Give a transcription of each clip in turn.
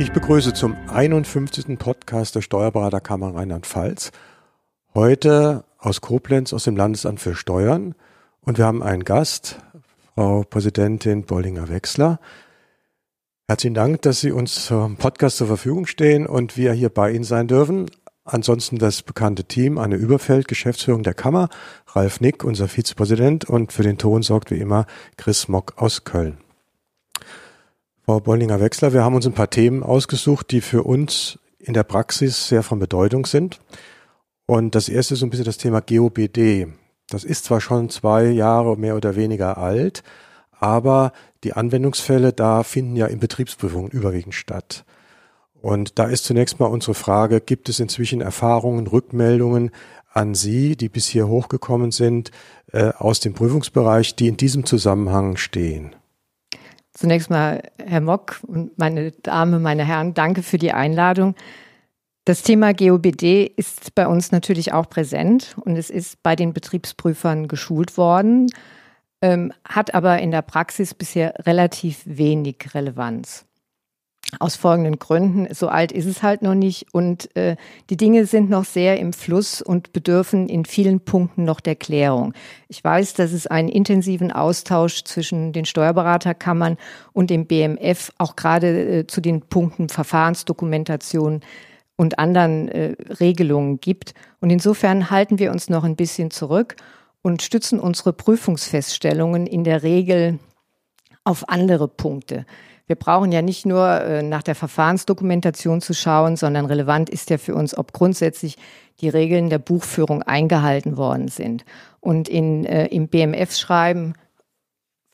Ich begrüße zum 51. Podcast der Steuerberaterkammer Rheinland-Pfalz. Heute aus Koblenz, aus dem Landesamt für Steuern. Und wir haben einen Gast, Frau Präsidentin Bollinger-Wechsler. Herzlichen Dank, dass Sie uns zum Podcast zur Verfügung stehen und wir hier bei Ihnen sein dürfen. Ansonsten das bekannte Team, Anne Überfeld, Geschäftsführung der Kammer, Ralf Nick, unser Vizepräsident und für den Ton sorgt wie immer Chris Mock aus Köln. Frau Bollinger-Wechsler, wir haben uns ein paar Themen ausgesucht, die für uns in der Praxis sehr von Bedeutung sind. Und das erste ist so ein bisschen das Thema GOBD. Das ist zwar schon zwei Jahre mehr oder weniger alt, aber die Anwendungsfälle da finden ja in Betriebsprüfungen überwiegend statt. Und da ist zunächst mal unsere Frage, gibt es inzwischen Erfahrungen, Rückmeldungen an Sie, die bis hier hochgekommen sind, äh, aus dem Prüfungsbereich, die in diesem Zusammenhang stehen? Zunächst mal, Herr Mock und meine Damen, meine Herren, danke für die Einladung. Das Thema GOBD ist bei uns natürlich auch präsent und es ist bei den Betriebsprüfern geschult worden, ähm, hat aber in der Praxis bisher relativ wenig Relevanz. Aus folgenden Gründen. So alt ist es halt noch nicht und äh, die Dinge sind noch sehr im Fluss und bedürfen in vielen Punkten noch der Klärung. Ich weiß, dass es einen intensiven Austausch zwischen den Steuerberaterkammern und dem BMF auch gerade äh, zu den Punkten Verfahrensdokumentation und anderen äh, Regelungen gibt. Und insofern halten wir uns noch ein bisschen zurück und stützen unsere Prüfungsfeststellungen in der Regel auf andere Punkte. Wir brauchen ja nicht nur äh, nach der Verfahrensdokumentation zu schauen, sondern relevant ist ja für uns, ob grundsätzlich die Regeln der Buchführung eingehalten worden sind. Und in, äh, im BMF-Schreiben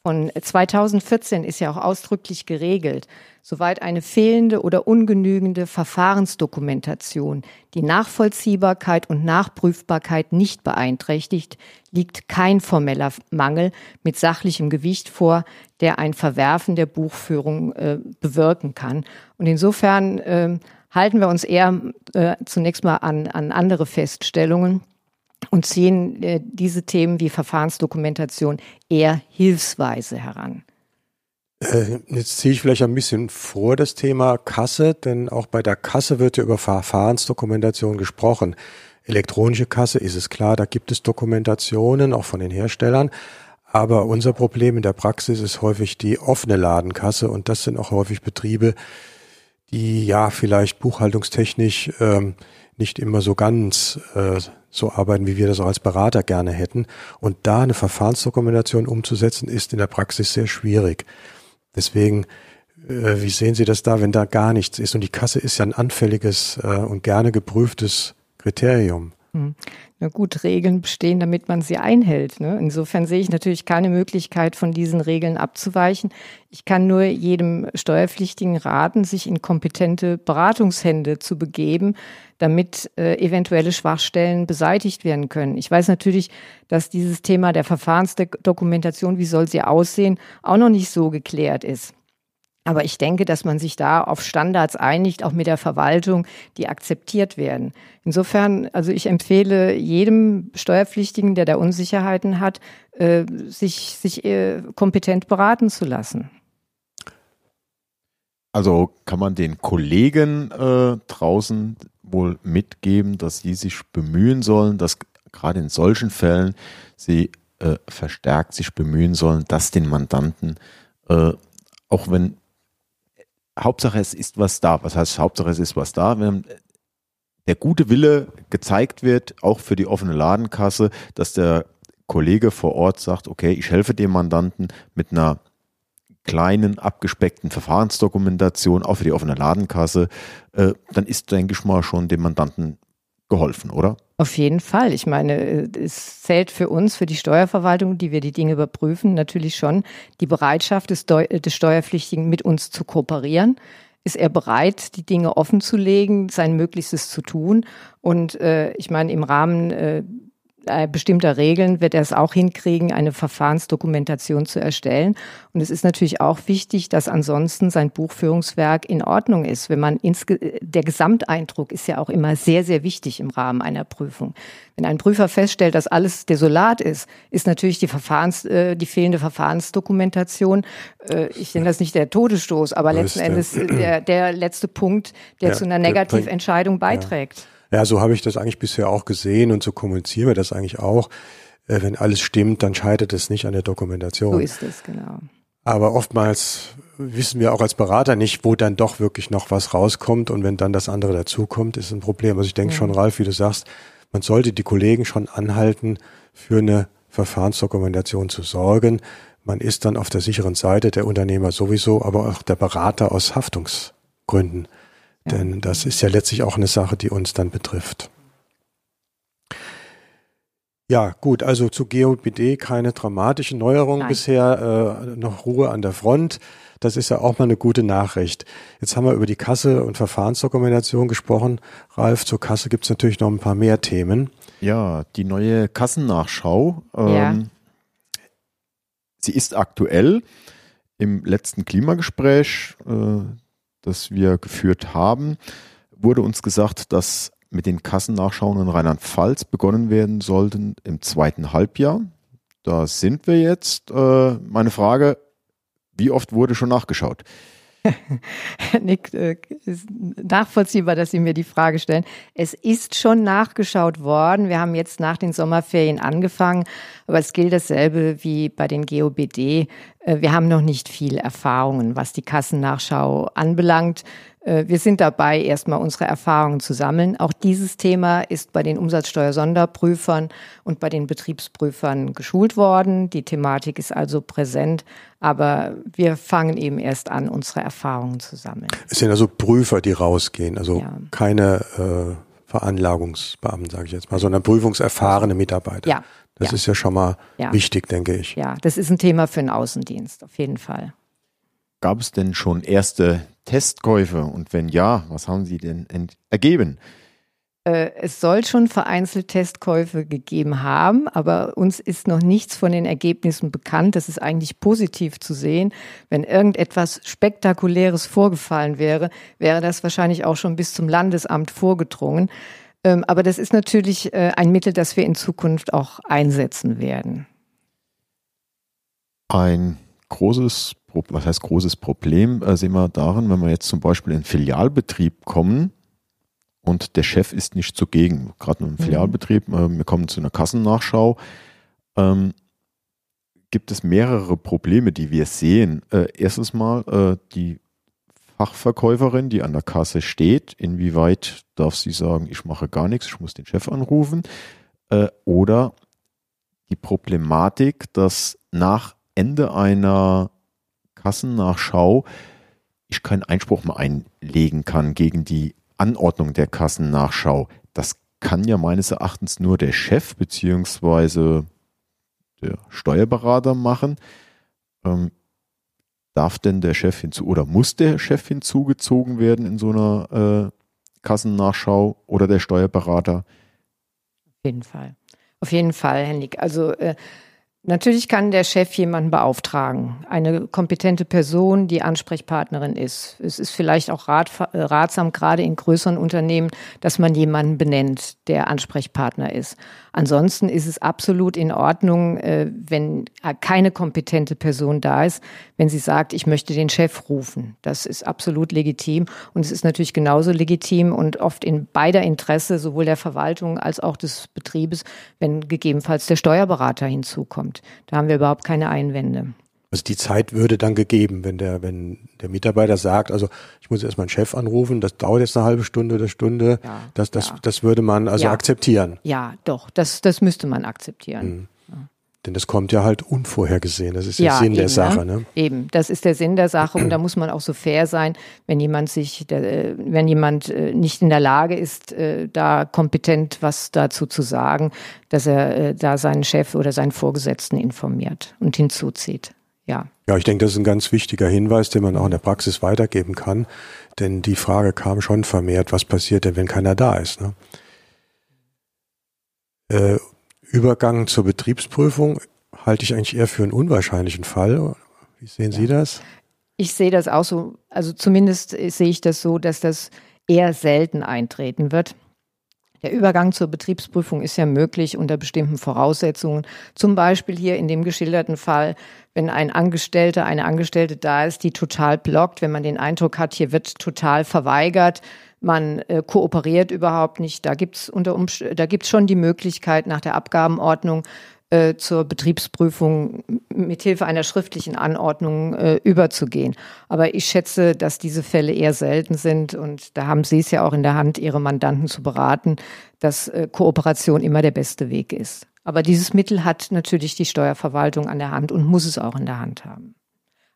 von 2014 ist ja auch ausdrücklich geregelt, soweit eine fehlende oder ungenügende Verfahrensdokumentation die Nachvollziehbarkeit und Nachprüfbarkeit nicht beeinträchtigt, liegt kein formeller Mangel mit sachlichem Gewicht vor, der ein Verwerfen der Buchführung äh, bewirken kann. Und insofern äh, halten wir uns eher äh, zunächst mal an, an andere Feststellungen und ziehen äh, diese Themen wie Verfahrensdokumentation eher hilfsweise heran. Äh, jetzt ziehe ich vielleicht ein bisschen vor das Thema Kasse, denn auch bei der Kasse wird ja über Verfahrensdokumentation gesprochen. Elektronische Kasse ist es klar, da gibt es Dokumentationen auch von den Herstellern. Aber unser Problem in der Praxis ist häufig die offene Ladenkasse und das sind auch häufig Betriebe, die ja vielleicht buchhaltungstechnisch ähm, nicht immer so ganz äh, so arbeiten, wie wir das auch als Berater gerne hätten. Und da eine Verfahrensdokumentation umzusetzen, ist in der Praxis sehr schwierig. Deswegen, äh, wie sehen Sie das da, wenn da gar nichts ist? Und die Kasse ist ja ein anfälliges äh, und gerne geprüftes Kriterium. Hm. Na gut, Regeln bestehen, damit man sie einhält. Ne? Insofern sehe ich natürlich keine Möglichkeit, von diesen Regeln abzuweichen. Ich kann nur jedem Steuerpflichtigen raten, sich in kompetente Beratungshände zu begeben, damit äh, eventuelle Schwachstellen beseitigt werden können. Ich weiß natürlich, dass dieses Thema der Verfahrensdokumentation, wie soll sie aussehen, auch noch nicht so geklärt ist. Aber ich denke, dass man sich da auf Standards einigt, auch mit der Verwaltung, die akzeptiert werden. Insofern, also ich empfehle jedem Steuerpflichtigen, der da Unsicherheiten hat, äh, sich, sich äh, kompetent beraten zu lassen. Also kann man den Kollegen äh, draußen wohl mitgeben, dass sie sich bemühen sollen, dass gerade in solchen Fällen sie äh, verstärkt sich bemühen sollen, dass den Mandanten, äh, auch wenn Hauptsache es ist was da. Was heißt Hauptsache es ist was da? Wenn der gute Wille gezeigt wird, auch für die offene Ladenkasse, dass der Kollege vor Ort sagt, okay, ich helfe dem Mandanten mit einer kleinen, abgespeckten Verfahrensdokumentation, auch für die offene Ladenkasse, äh, dann ist, denke ich mal, schon dem Mandanten geholfen, oder? Auf jeden Fall. Ich meine, es zählt für uns, für die Steuerverwaltung, die wir die Dinge überprüfen, natürlich schon die Bereitschaft des, des Steuerpflichtigen mit uns zu kooperieren. Ist er bereit, die Dinge offen zu legen, sein Möglichstes zu tun? Und äh, ich meine, im Rahmen äh, bestimmter Regeln wird er es auch hinkriegen, eine Verfahrensdokumentation zu erstellen. Und es ist natürlich auch wichtig, dass ansonsten sein Buchführungswerk in Ordnung ist. Wenn man ins, der Gesamteindruck ist ja auch immer sehr, sehr wichtig im Rahmen einer Prüfung. Wenn ein Prüfer feststellt, dass alles desolat ist, ist natürlich die Verfahrens, äh, die fehlende Verfahrensdokumentation, äh, ich nenne das nicht der Todesstoß, aber letzten Endes der, der letzte Punkt, der ja, zu einer Negativentscheidung beiträgt. Ja. Ja, so habe ich das eigentlich bisher auch gesehen und so kommunizieren wir das eigentlich auch. Äh, wenn alles stimmt, dann scheitert es nicht an der Dokumentation. So ist es, genau. Aber oftmals wissen wir auch als Berater nicht, wo dann doch wirklich noch was rauskommt und wenn dann das andere dazukommt, ist ein Problem. Also ich denke ja. schon, Ralf, wie du sagst, man sollte die Kollegen schon anhalten, für eine Verfahrensdokumentation zu sorgen. Man ist dann auf der sicheren Seite, der Unternehmer sowieso, aber auch der Berater aus Haftungsgründen. Denn das ist ja letztlich auch eine Sache, die uns dann betrifft. Ja, gut, also zu GOBD keine dramatischen Neuerungen bisher, äh, noch Ruhe an der Front. Das ist ja auch mal eine gute Nachricht. Jetzt haben wir über die Kasse und Verfahrensdokumentation gesprochen. Ralf, zur Kasse gibt es natürlich noch ein paar mehr Themen. Ja, die neue Kassennachschau. Ähm, ja. Sie ist aktuell. Im letzten Klimagespräch, äh, das wir geführt haben, wurde uns gesagt, dass mit den Kassennachschauen in Rheinland-Pfalz begonnen werden sollten im zweiten Halbjahr. Da sind wir jetzt. Äh, meine Frage, wie oft wurde schon nachgeschaut? Nick, äh, ist nachvollziehbar, dass Sie mir die Frage stellen. Es ist schon nachgeschaut worden. Wir haben jetzt nach den Sommerferien angefangen, aber es gilt dasselbe wie bei den GOBD. Äh, wir haben noch nicht viel Erfahrungen, was die Kassennachschau anbelangt. Äh, wir sind dabei, erstmal unsere Erfahrungen zu sammeln. Auch dieses Thema ist bei den Umsatzsteuersonderprüfern und bei den Betriebsprüfern geschult worden. Die Thematik ist also präsent, aber wir fangen eben erst an, unsere Erfahrungen zu sammeln. Es sind also Prüfer, die rausgehen, also ja. keine äh, Veranlagungsbeamten, sage ich jetzt mal, sondern prüfungserfahrene Mitarbeiter. Ja. Das ja. ist ja schon mal wichtig, denke ich. Ja, das ist ein Thema für den Außendienst, auf jeden Fall. Gab es denn schon erste Testkäufe? Und wenn ja, was haben sie denn ergeben? Äh, es soll schon vereinzelt Testkäufe gegeben haben, aber uns ist noch nichts von den Ergebnissen bekannt. Das ist eigentlich positiv zu sehen. Wenn irgendetwas Spektakuläres vorgefallen wäre, wäre das wahrscheinlich auch schon bis zum Landesamt vorgedrungen. Ähm, aber das ist natürlich äh, ein Mittel, das wir in Zukunft auch einsetzen werden. Ein großes, was heißt großes Problem, äh, sehen wir darin, wenn wir jetzt zum Beispiel in Filialbetrieb kommen und der Chef ist nicht zugegen, gerade im mhm. Filialbetrieb, äh, wir kommen zu einer Kassennachschau, ähm, gibt es mehrere Probleme, die wir sehen. Äh, erstens mal äh, die Fachverkäuferin, die an der Kasse steht, inwieweit darf sie sagen, ich mache gar nichts, ich muss den Chef anrufen, äh, oder die Problematik, dass nach Ende einer Kassennachschau ich keinen Einspruch mehr einlegen kann gegen die Anordnung der Kassennachschau. Das kann ja meines Erachtens nur der Chef beziehungsweise der Steuerberater machen. Ähm, darf denn der Chef hinzu oder muss der Chef hinzugezogen werden in so einer äh, Kassennachschau oder der Steuerberater? Auf jeden Fall. Auf jeden Fall, Henrik. Also äh, Natürlich kann der Chef jemanden beauftragen, eine kompetente Person, die Ansprechpartnerin ist. Es ist vielleicht auch rat, äh, ratsam, gerade in größeren Unternehmen, dass man jemanden benennt, der Ansprechpartner ist. Ansonsten ist es absolut in Ordnung, äh, wenn keine kompetente Person da ist, wenn sie sagt, ich möchte den Chef rufen. Das ist absolut legitim und es ist natürlich genauso legitim und oft in beider Interesse, sowohl der Verwaltung als auch des Betriebes, wenn gegebenenfalls der Steuerberater hinzukommt. Da haben wir überhaupt keine Einwände. Also die Zeit würde dann gegeben, wenn der, wenn der Mitarbeiter sagt, also ich muss erst meinen Chef anrufen, das dauert jetzt eine halbe Stunde oder Stunde, ja, das, das, ja. das würde man also ja. akzeptieren. Ja, doch, das, das müsste man akzeptieren. Mhm. Denn das kommt ja halt unvorhergesehen. Das ist der Sinn eben, der Sache. Ne? Eben, das ist der Sinn der Sache und da muss man auch so fair sein, wenn jemand sich, der, wenn jemand äh, nicht in der Lage ist, äh, da kompetent was dazu zu sagen, dass er äh, da seinen Chef oder seinen Vorgesetzten informiert und hinzuzieht ja. Ja, ich denke, das ist ein ganz wichtiger Hinweis, den man auch in der Praxis weitergeben kann. Denn die Frage kam schon vermehrt, was passiert denn, wenn keiner da ist? Ne? Äh, Übergang zur Betriebsprüfung halte ich eigentlich eher für einen unwahrscheinlichen Fall. Wie sehen ja. Sie das? Ich sehe das auch so, also zumindest sehe ich das so, dass das eher selten eintreten wird. Der Übergang zur Betriebsprüfung ist ja möglich unter bestimmten Voraussetzungen. Zum Beispiel hier in dem geschilderten Fall, wenn ein Angestellter, eine Angestellte da ist, die total blockt, wenn man den Eindruck hat, hier wird total verweigert, man äh, kooperiert überhaupt nicht. Da gibt's unter da gibt's schon die Möglichkeit nach der Abgabenordnung äh, zur Betriebsprüfung mithilfe einer schriftlichen Anordnung äh, überzugehen. Aber ich schätze, dass diese Fälle eher selten sind und da haben Sie es ja auch in der Hand, Ihre Mandanten zu beraten, dass äh, Kooperation immer der beste Weg ist. Aber dieses Mittel hat natürlich die Steuerverwaltung an der Hand und muss es auch in der Hand haben.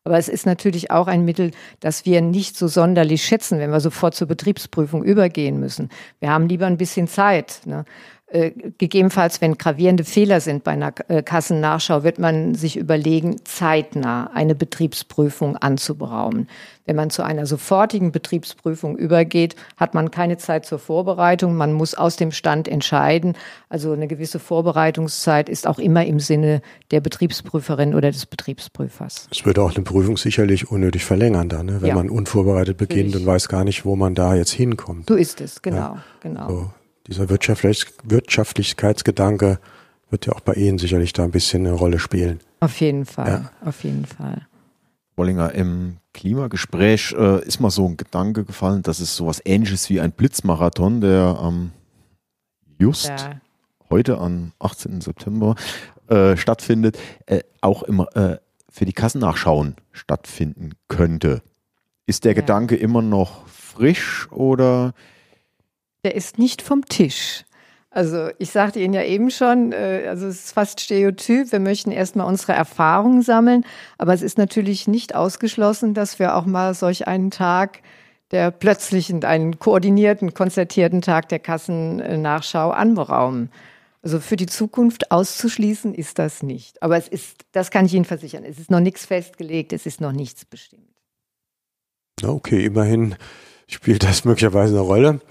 Aber es ist natürlich auch ein Mittel, das wir nicht so sonderlich schätzen, wenn wir sofort zur Betriebsprüfung übergehen müssen. Wir haben lieber ein bisschen Zeit. Ne? Äh, gegebenenfalls, wenn gravierende Fehler sind bei einer äh, Kassennachschau, wird man sich überlegen, zeitnah eine Betriebsprüfung anzuberaumen. Wenn man zu einer sofortigen Betriebsprüfung übergeht, hat man keine Zeit zur Vorbereitung. Man muss aus dem Stand entscheiden. Also eine gewisse Vorbereitungszeit ist auch immer im Sinne der Betriebsprüferin oder des Betriebsprüfers. Es würde auch eine Prüfung sicherlich unnötig verlängern, dann, ne? wenn ja. man unvorbereitet beginnt und weiß gar nicht, wo man da jetzt hinkommt. So ist es, genau, ja. genau. So dieser Wirtschaftlich Wirtschaftlichkeitsgedanke wird ja auch bei Ihnen sicherlich da ein bisschen eine Rolle spielen. Auf jeden Fall, ja. auf jeden Fall. Bollinger, im Klimagespräch äh, ist mal so ein Gedanke gefallen, dass es sowas ähnliches wie ein Blitzmarathon, der am ähm, just ja. heute am 18. September äh, stattfindet, äh, auch immer äh, für die Kassennachschauen stattfinden könnte. Ist der ja. Gedanke immer noch frisch oder der ist nicht vom Tisch. Also ich sagte Ihnen ja eben schon, äh, also es ist fast stereotyp, wir möchten erstmal unsere Erfahrungen sammeln, aber es ist natürlich nicht ausgeschlossen, dass wir auch mal solch einen Tag der plötzlichen, einen koordinierten, konzertierten Tag der Kassennachschau anberaumen. Also für die Zukunft auszuschließen ist das nicht. Aber es ist, das kann ich Ihnen versichern, es ist noch nichts festgelegt, es ist noch nichts bestimmt. Okay, immerhin spielt das möglicherweise eine Rolle.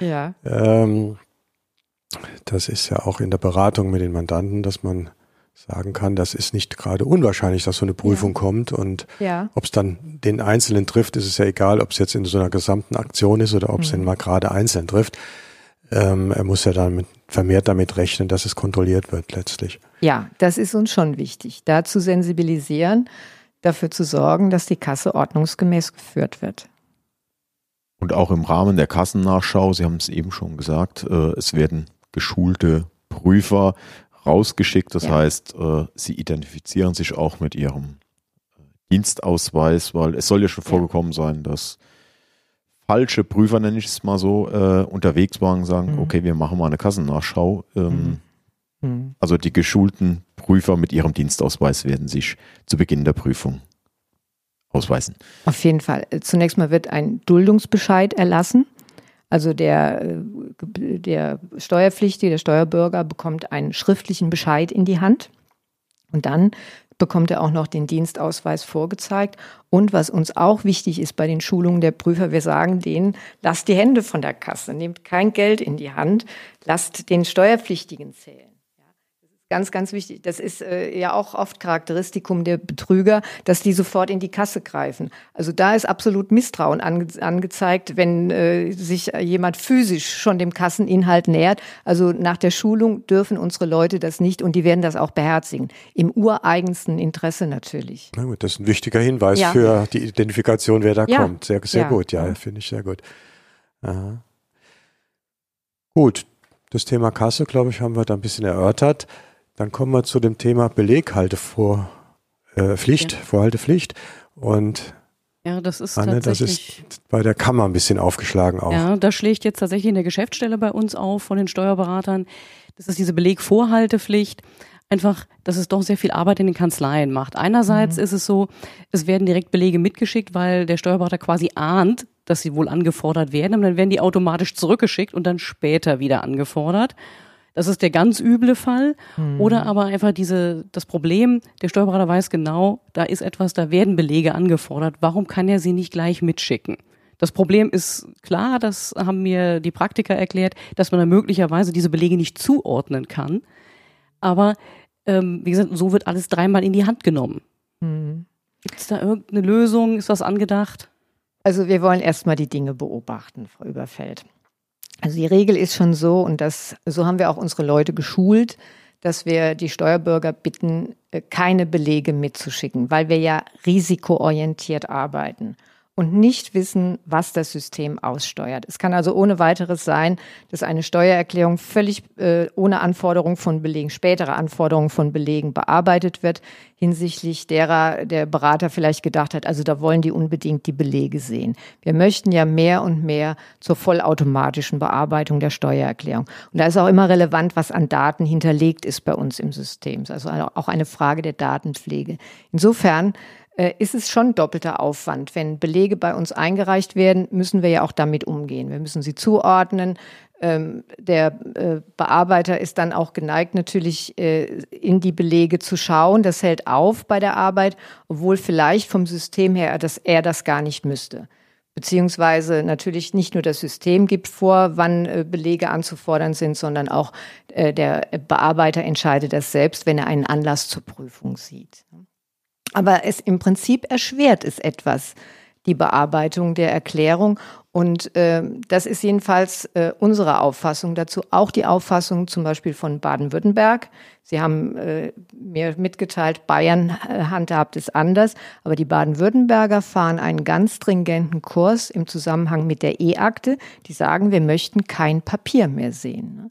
Ja. Ähm, das ist ja auch in der Beratung mit den Mandanten, dass man sagen kann, das ist nicht gerade unwahrscheinlich, dass so eine Prüfung ja. kommt und ja. ob es dann den Einzelnen trifft, ist es ja egal, ob es jetzt in so einer gesamten Aktion ist oder ob es mhm. ihn mal gerade einzeln trifft. Ähm, er muss ja dann mit, vermehrt damit rechnen, dass es kontrolliert wird letztlich. Ja, das ist uns schon wichtig, da zu sensibilisieren, dafür zu sorgen, dass die Kasse ordnungsgemäß geführt wird. Und auch im Rahmen der Kassennachschau, Sie haben es eben schon gesagt, äh, es werden geschulte Prüfer rausgeschickt. Das ja. heißt, äh, sie identifizieren sich auch mit ihrem äh, Dienstausweis, weil es soll ja schon ja. vorgekommen sein, dass falsche Prüfer, nenne ich es mal so, äh, unterwegs waren und sagen, mhm. okay, wir machen mal eine Kassennachschau. Ähm, mhm. Mhm. Also die geschulten Prüfer mit ihrem Dienstausweis werden sich zu Beginn der Prüfung ausweisen. Auf jeden Fall. Zunächst mal wird ein Duldungsbescheid erlassen. Also der, äh, der Steuerpflichtige, der Steuerbürger bekommt einen schriftlichen Bescheid in die Hand. Und dann bekommt er auch noch den Dienstausweis vorgezeigt. Und was uns auch wichtig ist bei den Schulungen der Prüfer, wir sagen denen, lasst die Hände von der Kasse, nehmt kein Geld in die Hand, lasst den Steuerpflichtigen zählen. Ganz, ganz wichtig. Das ist äh, ja auch oft Charakteristikum der Betrüger, dass die sofort in die Kasse greifen. Also da ist absolut Misstrauen ange angezeigt, wenn äh, sich jemand physisch schon dem Kasseninhalt nähert. Also nach der Schulung dürfen unsere Leute das nicht und die werden das auch beherzigen. Im ureigensten Interesse natürlich. Na gut, das ist ein wichtiger Hinweis ja. für die Identifikation, wer da ja. kommt. Sehr, sehr ja. gut, ja, finde ich sehr gut. Aha. Gut, das Thema Kasse, glaube ich, haben wir da ein bisschen erörtert. Dann kommen wir zu dem Thema Beleghaltepflicht, äh, Pflicht, ja. Vorhaltepflicht. Und ja, das ist Anne, das ist bei der Kammer ein bisschen aufgeschlagen auch. Ja, das schlägt jetzt tatsächlich in der Geschäftsstelle bei uns auf von den Steuerberatern. Das ist diese Belegvorhaltepflicht. Einfach, dass es doch sehr viel Arbeit in den Kanzleien macht. Einerseits mhm. ist es so, es werden direkt Belege mitgeschickt, weil der Steuerberater quasi ahnt, dass sie wohl angefordert werden. Und dann werden die automatisch zurückgeschickt und dann später wieder angefordert. Das ist der ganz üble Fall. Mhm. Oder aber einfach diese, das Problem, der Steuerberater weiß genau, da ist etwas, da werden Belege angefordert. Warum kann er sie nicht gleich mitschicken? Das Problem ist klar, das haben mir die Praktiker erklärt, dass man da möglicherweise diese Belege nicht zuordnen kann. Aber ähm, wie gesagt, so wird alles dreimal in die Hand genommen. Mhm. Gibt es da irgendeine Lösung? Ist was angedacht? Also wir wollen erstmal die Dinge beobachten, Frau Überfeld. Also die Regel ist schon so, und das, so haben wir auch unsere Leute geschult, dass wir die Steuerbürger bitten, äh, keine Belege mitzuschicken, weil wir ja risikoorientiert arbeiten und nicht wissen, was das System aussteuert. Es kann also ohne weiteres sein, dass eine Steuererklärung völlig äh, ohne Anforderung von Belegen, spätere Anforderungen von Belegen bearbeitet wird, hinsichtlich derer der Berater vielleicht gedacht hat, also da wollen die unbedingt die Belege sehen. Wir möchten ja mehr und mehr zur vollautomatischen Bearbeitung der Steuererklärung. Und da ist auch immer relevant, was an Daten hinterlegt ist bei uns im System. Also auch eine Frage der Datenpflege. Insofern ist es schon doppelter Aufwand. Wenn Belege bei uns eingereicht werden, müssen wir ja auch damit umgehen. Wir müssen sie zuordnen. Ähm, der äh, Bearbeiter ist dann auch geneigt, natürlich äh, in die Belege zu schauen. Das hält auf bei der Arbeit, obwohl vielleicht vom System her, dass er das gar nicht müsste. Beziehungsweise natürlich nicht nur das System gibt vor, wann Belege anzufordern sind, sondern auch der Bearbeiter entscheidet das selbst, wenn er einen Anlass zur Prüfung sieht. Aber es im Prinzip erschwert es etwas, die Bearbeitung der Erklärung. Und äh, das ist jedenfalls äh, unsere Auffassung dazu, auch die Auffassung zum Beispiel von Baden-Württemberg. Sie haben äh, mir mitgeteilt, Bayern handhabt es anders, aber die Baden-Württemberger fahren einen ganz stringenten Kurs im Zusammenhang mit der E-Akte. Die sagen, wir möchten kein Papier mehr sehen.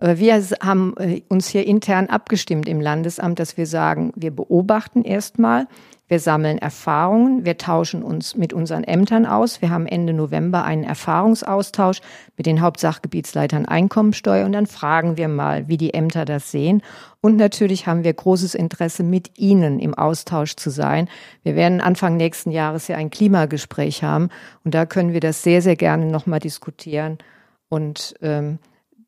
Wir haben äh, uns hier intern abgestimmt im Landesamt, dass wir sagen, wir beobachten erstmal, wir sammeln Erfahrungen, wir tauschen uns mit unseren Ämtern aus. Wir haben Ende November einen Erfahrungsaustausch mit den Hauptsachgebietsleitern Einkommensteuer und dann fragen wir mal, wie die Ämter das sehen. Und natürlich haben wir großes Interesse, mit Ihnen im Austausch zu sein. Wir werden Anfang nächsten Jahres ja ein Klimagespräch haben und da können wir das sehr, sehr gerne nochmal diskutieren. Und ähm,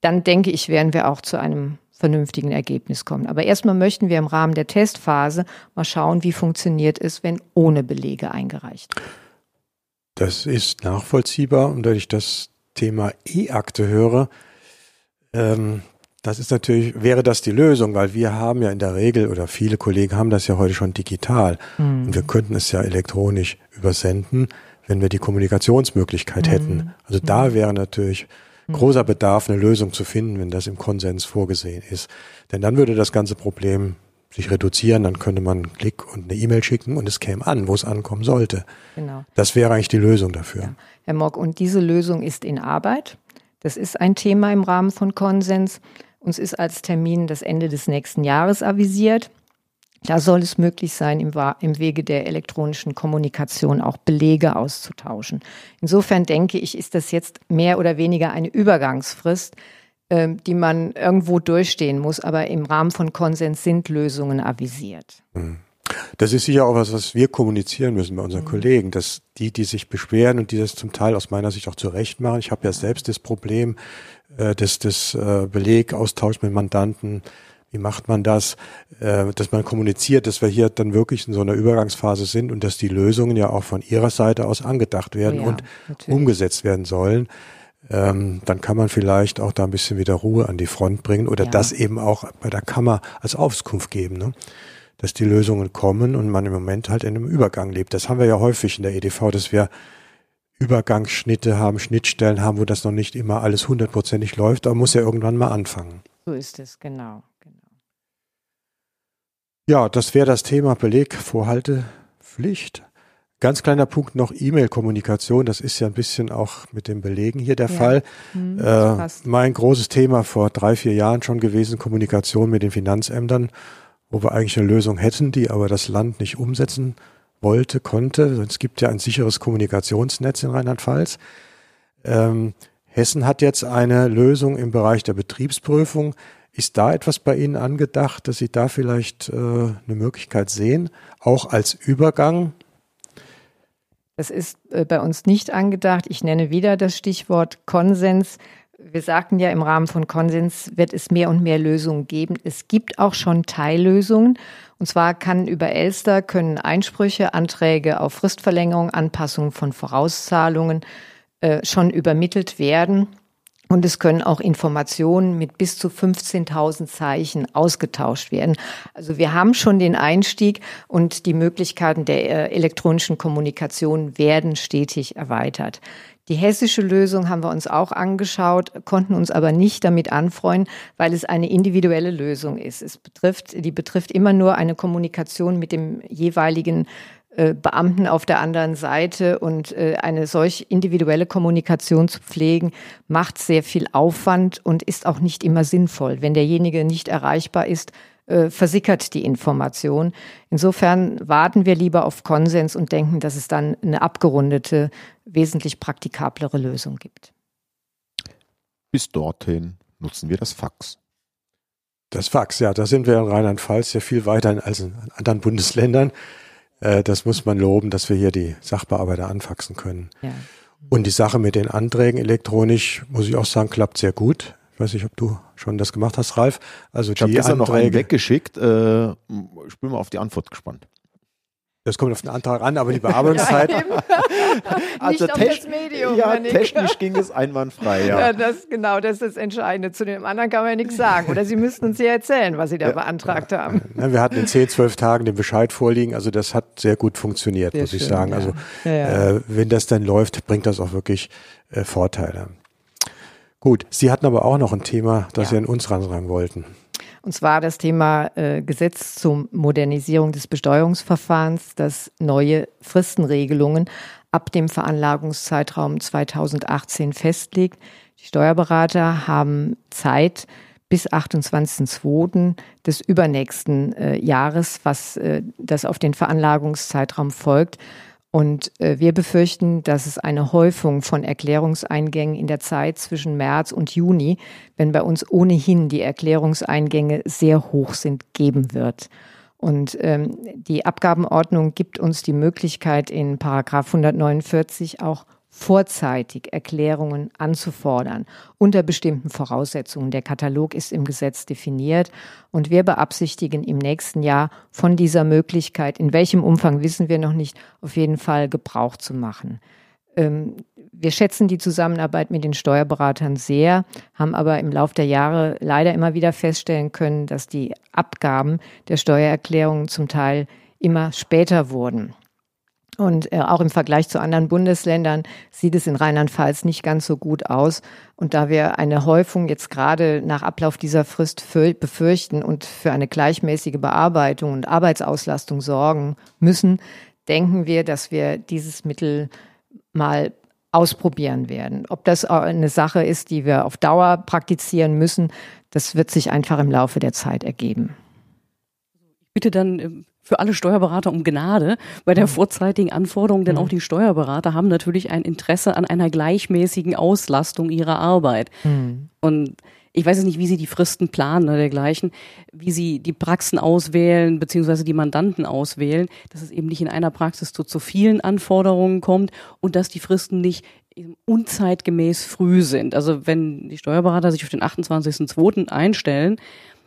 dann denke ich, werden wir auch zu einem vernünftigen Ergebnis kommen. Aber erstmal möchten wir im Rahmen der Testphase mal schauen, wie funktioniert es, wenn ohne Belege eingereicht wird. Das ist nachvollziehbar und wenn ich das Thema E-Akte höre, ähm, das ist natürlich, wäre das die Lösung, weil wir haben ja in der Regel oder viele Kollegen haben das ja heute schon digital mhm. und wir könnten es ja elektronisch übersenden, wenn wir die Kommunikationsmöglichkeit mhm. hätten. Also da mhm. wäre natürlich. Großer Bedarf, eine Lösung zu finden, wenn das im Konsens vorgesehen ist. Denn dann würde das ganze Problem sich reduzieren, dann könnte man einen Klick und eine E-Mail schicken und es käme an, wo es ankommen sollte. Genau. Das wäre eigentlich die Lösung dafür. Ja. Herr Mock, und diese Lösung ist in Arbeit. Das ist ein Thema im Rahmen von Konsens. Uns ist als Termin das Ende des nächsten Jahres avisiert. Da soll es möglich sein, im, im, Wege der elektronischen Kommunikation auch Belege auszutauschen. Insofern denke ich, ist das jetzt mehr oder weniger eine Übergangsfrist, äh, die man irgendwo durchstehen muss. Aber im Rahmen von Konsens sind Lösungen avisiert. Hm. Das ist sicher auch was, was wir kommunizieren müssen bei unseren mhm. Kollegen, dass die, die sich beschweren und die das zum Teil aus meiner Sicht auch zurecht machen. Ich habe ja selbst das Problem äh, des, des äh, Belegaustauschs mit Mandanten wie macht man das, äh, dass man kommuniziert, dass wir hier dann wirklich in so einer Übergangsphase sind und dass die Lösungen ja auch von Ihrer Seite aus angedacht werden ja, und natürlich. umgesetzt werden sollen. Ähm, dann kann man vielleicht auch da ein bisschen wieder Ruhe an die Front bringen oder ja. das eben auch bei der Kammer als Auskunft geben, ne? dass die Lösungen kommen und man im Moment halt in einem Übergang lebt. Das haben wir ja häufig in der EDV, dass wir Übergangsschnitte haben, Schnittstellen haben, wo das noch nicht immer alles hundertprozentig läuft, aber muss ja irgendwann mal anfangen. So ist es, genau. Ja, das wäre das Thema Belegvorhaltepflicht. Ganz kleiner Punkt noch E-Mail-Kommunikation. Das ist ja ein bisschen auch mit dem Belegen hier der ja. Fall. Hm, äh, mein großes Thema vor drei, vier Jahren schon gewesen, Kommunikation mit den Finanzämtern, wo wir eigentlich eine Lösung hätten, die aber das Land nicht umsetzen wollte, konnte. Es gibt ja ein sicheres Kommunikationsnetz in Rheinland-Pfalz. Ähm, Hessen hat jetzt eine Lösung im Bereich der Betriebsprüfung. Ist da etwas bei Ihnen angedacht, dass Sie da vielleicht äh, eine Möglichkeit sehen, auch als Übergang? Das ist äh, bei uns nicht angedacht. Ich nenne wieder das Stichwort Konsens. Wir sagten ja, im Rahmen von Konsens wird es mehr und mehr Lösungen geben. Es gibt auch schon Teillösungen. Und zwar kann über Elster können Einsprüche, Anträge auf Fristverlängerung, Anpassung von Vorauszahlungen äh, schon übermittelt werden Und es können auch Informationen mit bis zu 15.000 Zeichen ausgetauscht werden. Also wir haben schon den Einstieg und die Möglichkeiten der äh, elektronischen Kommunikation werden stetig erweitert. Die hessische Lösung haben wir uns auch angeschaut, konnten uns aber nicht damit anfreuen, weil es eine individuelle Lösung ist. Es betrifft, die betrifft immer nur eine Kommunikation mit dem jeweiligen Beamten auf der anderen Seite und äh, eine solch individuelle Kommunikation zu pflegen, macht sehr viel Aufwand und ist auch nicht immer sinnvoll. Wenn derjenige nicht erreichbar ist, äh, versickert die Information. Insofern warten wir lieber auf Konsens und denken, dass es dann eine abgerundete, wesentlich praktikablere Lösung gibt. Bis dorthin nutzen wir das Fax. Das Fax, ja, da sind wir in Rheinland-Pfalz ja viel weiter als in anderen Bundesländern. Äh, das muss man loben, dass wir hier die Sachbearbeiter anfaxen können. Ja. Und die Sache mit den Anträgen elektronisch, muss ich auch sagen, klappt sehr gut. Ich weiß nicht, ob du schon das gemacht hast, Ralf. Also ich habe gestern Anträge, noch einen weggeschickt. Äh, ich bin mal auf die Antwort gespannt. Das kommt auf den Antrag an, aber die Bearbeitungszeit. Ja, also das Medium, ja, technisch ging es einwandfrei. Ja. ja, das genau, das ist das Entscheidende. Zu dem anderen kann man ja nichts sagen. Oder Sie müssten uns ja erzählen, was Sie da ja, beantragt haben. Wir hatten in 10, 12 Tagen den Bescheid vorliegen. Also das hat sehr gut funktioniert, sehr muss schön, ich sagen. Also äh, wenn das dann läuft, bringt das auch wirklich äh, Vorteile. Gut, Sie hatten aber auch noch ein Thema, das Sie an uns rantragen wollten. Und zwar das Thema äh, Gesetz zur Modernisierung des Besteuerungsverfahrens, das neue Fristenregelungen ab dem Veranlagungszeitraum 2018 festlegt. Die Steuerberater haben Zeit bis 28.02. des übernächsten äh, Jahres, was äh, das auf den Veranlagungszeitraum folgt, und äh, wir befürchten, dass es eine Häufung von Erklärungseingängen in der Zeit zwischen März und Juni, wenn bei uns ohnehin die Erklärungseingänge sehr hoch sind, geben wird. Und ähm, die Abgabenordnung gibt uns die Möglichkeit, in Paragraph 149 auch vorzeitig Erklärungen anzufordern unter bestimmten Voraussetzungen. Der Katalog ist im Gesetz definiert und wir beabsichtigen im nächsten Jahr von dieser Möglichkeit, in welchem Umfang wissen wir noch nicht, auf jeden Fall Gebrauch zu machen. Ähm, wir schätzen die Zusammenarbeit mit den Steuerberatern sehr, haben aber im Laufe der Jahre leider immer wieder feststellen können, dass die Abgaben der Steuererklärungen zum Teil immer später wurden. Und äh, auch im Vergleich zu anderen Bundesländern sieht es in Rheinland-Pfalz nicht ganz so gut aus. Und da wir eine Häufung jetzt gerade nach Ablauf dieser Frist befürchten und für eine gleichmäßige Bearbeitung und Arbeitsauslastung sorgen müssen, denken wir, dass wir dieses Mittel mal ausprobieren werden. Ob das eine Sache ist, die wir auf Dauer praktizieren müssen, das wird sich einfach im Laufe der Zeit ergeben. Bitte dann ähm, für alle Steuerberater um Gnade bei der mhm. vorzeitigen Anforderung, denn mhm. auch die Steuerberater haben natürlich ein Interesse an einer gleichmäßigen Auslastung ihrer Arbeit. Mhm. Und ich weiß jetzt nicht, wie sie die Fristen planen oder dergleichen, wie sie die Praxen auswählen, beziehungsweise die Mandanten auswählen, dass es eben nicht in einer Praxis zu zu vielen Anforderungen kommt und dass die Fristen nicht unzeitgemäß früh sind. Also wenn die Steuerberater sich auf den 28.02. einstellen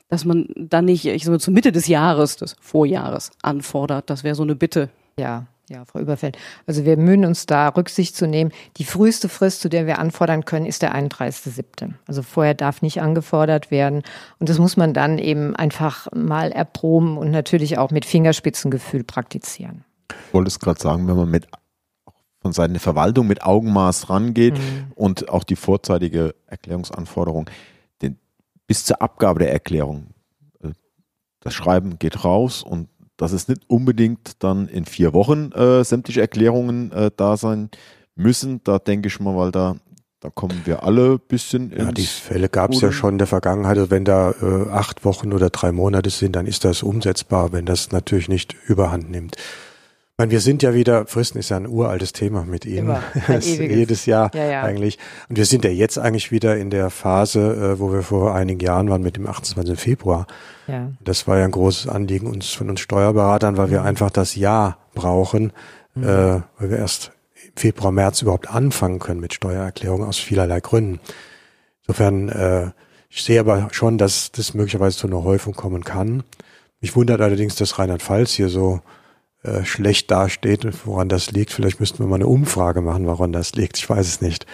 dass man dann nicht, ich sag mal, zur Mitte des Jahres, des Vorjahres anfordert. Das wäre so eine Bitte. Ja, ja, Frau Überfeld. Also wir mühen uns da Rücksicht zu nehmen. Die früheste Frist, zu der wir anfordern können, ist der 31.7. Also vorher darf nicht angefordert werden. Und das muss man dann eben einfach mal erproben und natürlich auch mit Fingerspitzengefühl praktizieren. Ich wollte es gerade sagen, wenn man mit von Seiten der Verwaltung mit Augenmaß rangeht mhm. und auch die vorzeitige Erklärungsanforderung, bis zur Abgabe der Erklärung. Äh, das Schreiben geht raus und dass es nicht unbedingt dann in vier Wochen äh, sämtliche Erklärungen äh, da sein müssen. Da denke ich mal, weil da, da kommen wir alle ein bisschen Ja, die Fälle gab es ja schon in der Vergangenheit. Also wenn da äh, acht Wochen oder drei Monate sind, dann ist das umsetzbar, wenn das natürlich nicht überhand nimmt meine, wir sind ja wieder, Fristen ist ja ein uraltes Thema mit Ihnen. Immer, jedes Jahr ja, ja. eigentlich. Und wir sind ja jetzt eigentlich wieder in der Phase, äh, wo wir vor einigen Jahren waren mit dem 28. Februar. Ja. Das war ja ein großes Anliegen uns von uns Steuerberatern, weil wir mhm. einfach das Jahr brauchen, mhm. äh, weil wir erst im Februar, März überhaupt anfangen können mit Steuererklärungen aus vielerlei Gründen. Insofern, äh, ich sehe aber schon, dass das möglicherweise zu einer Häufung kommen kann. Mich wundert allerdings, dass Rheinland-Pfalz hier so äh, schlecht dasteht, woran das liegt. Vielleicht müssten wir mal eine Umfrage machen, woran das liegt. Ich weiß es nicht.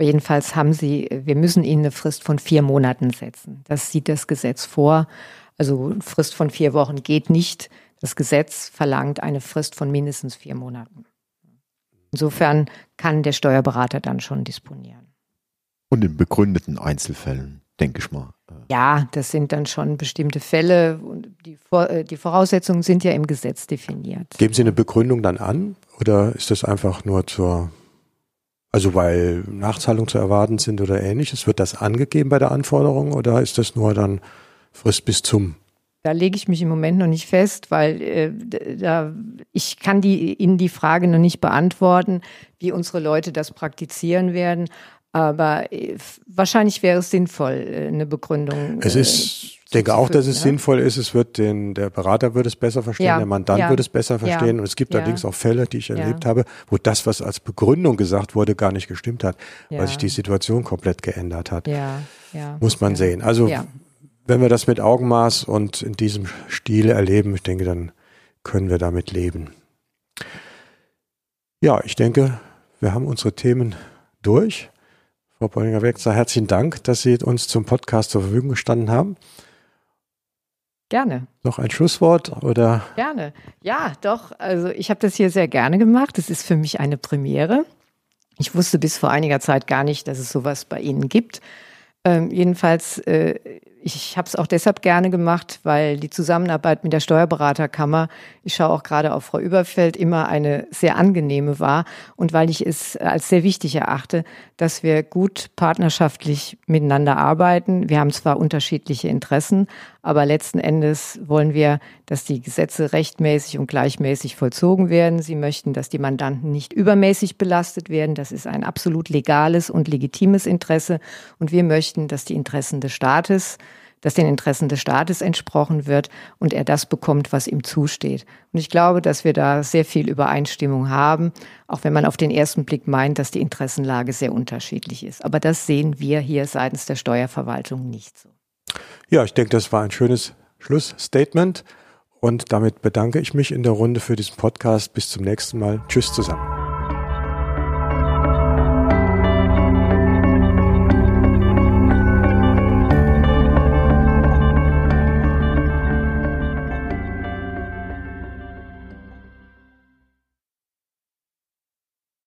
Jedenfalls haben sie, wir müssen ihnen eine Frist von vier Monaten setzen. Das sieht das Gesetz vor. Also Frist von vier Wochen geht nicht. Das Gesetz verlangt eine Frist von mindestens vier Monaten. Insofern kann der Steuerberater dann schon disponieren. Und in begründeten Einzelfällen, denke ich mal. Äh, ja, das sind dann schon bestimmte Fälle. Die, äh, die Voraussetzungen sind ja im Gesetz definiert. Geben Sie eine Begründung dann an oder ist das einfach nur zur, also weil Nachzahlungen zu erwarten sind oder ähnliches? Wird das angegeben bei der Anforderung oder ist das nur dann Frist bis zum da lege ich mich im Moment noch nicht fest, weil äh, da, ich kann die, Ihnen die Frage noch nicht beantworten, wie unsere Leute das praktizieren werden. Aber äh, wahrscheinlich wäre es sinnvoll, äh, eine Begründung. Es ist, ich äh, denke auch, dass es ja? sinnvoll ist. Es wird den, der Berater wird es besser verstehen, ja, der Mandant ja, wird es besser verstehen. Und es gibt allerdings auch Fälle, die ich erlebt habe, wo das, was als Begründung gesagt wurde, gar nicht gestimmt hat, weil sich die Situation komplett geändert hat. Muss man sehen. Also wenn wir das mit Augenmaß und in diesem Stil erleben, ich denke, dann können wir damit leben. Ja, ich denke, wir haben unsere Themen durch. Frau Bollinger-Wegzer, herzlichen Dank, dass Sie uns zum Podcast zur Verfügung gestanden haben. Gerne. Noch ein Schlusswort oder? Gerne. Ja, doch. Also ich habe das hier sehr gerne gemacht. Es ist für mich eine Premiere. Ich wusste bis vor einiger Zeit gar nicht, dass es sowas bei Ihnen gibt. Ähm, jedenfalls äh, ich habe es auch deshalb gerne gemacht, weil die Zusammenarbeit mit der Steuerberaterkammer, ich schaue auch gerade auf Frau Überfeld, immer eine sehr angenehme war und weil ich es als sehr wichtig erachte, dass wir gut partnerschaftlich miteinander arbeiten. Wir haben zwar unterschiedliche Interessen, aber letzten Endes wollen wir, dass die Gesetze rechtmäßig und gleichmäßig vollzogen werden. Sie möchten, dass die Mandanten nicht übermäßig belastet werden. Das ist ein absolut legales und legitimes Interesse. Und wir möchten, dass die Interessen des Staates dass den Interessen des Staates entsprochen wird und er das bekommt, was ihm zusteht. Und ich glaube, dass wir da sehr viel Übereinstimmung haben, auch wenn man auf den ersten Blick meint, dass die Interessenlage sehr unterschiedlich ist. Aber das sehen wir hier seitens der Steuerverwaltung nicht so. Ja, ich denke, das war ein schönes Schlussstatement. Und damit bedanke ich mich in der Runde für diesen Podcast. Bis zum nächsten Mal. Tschüss zusammen.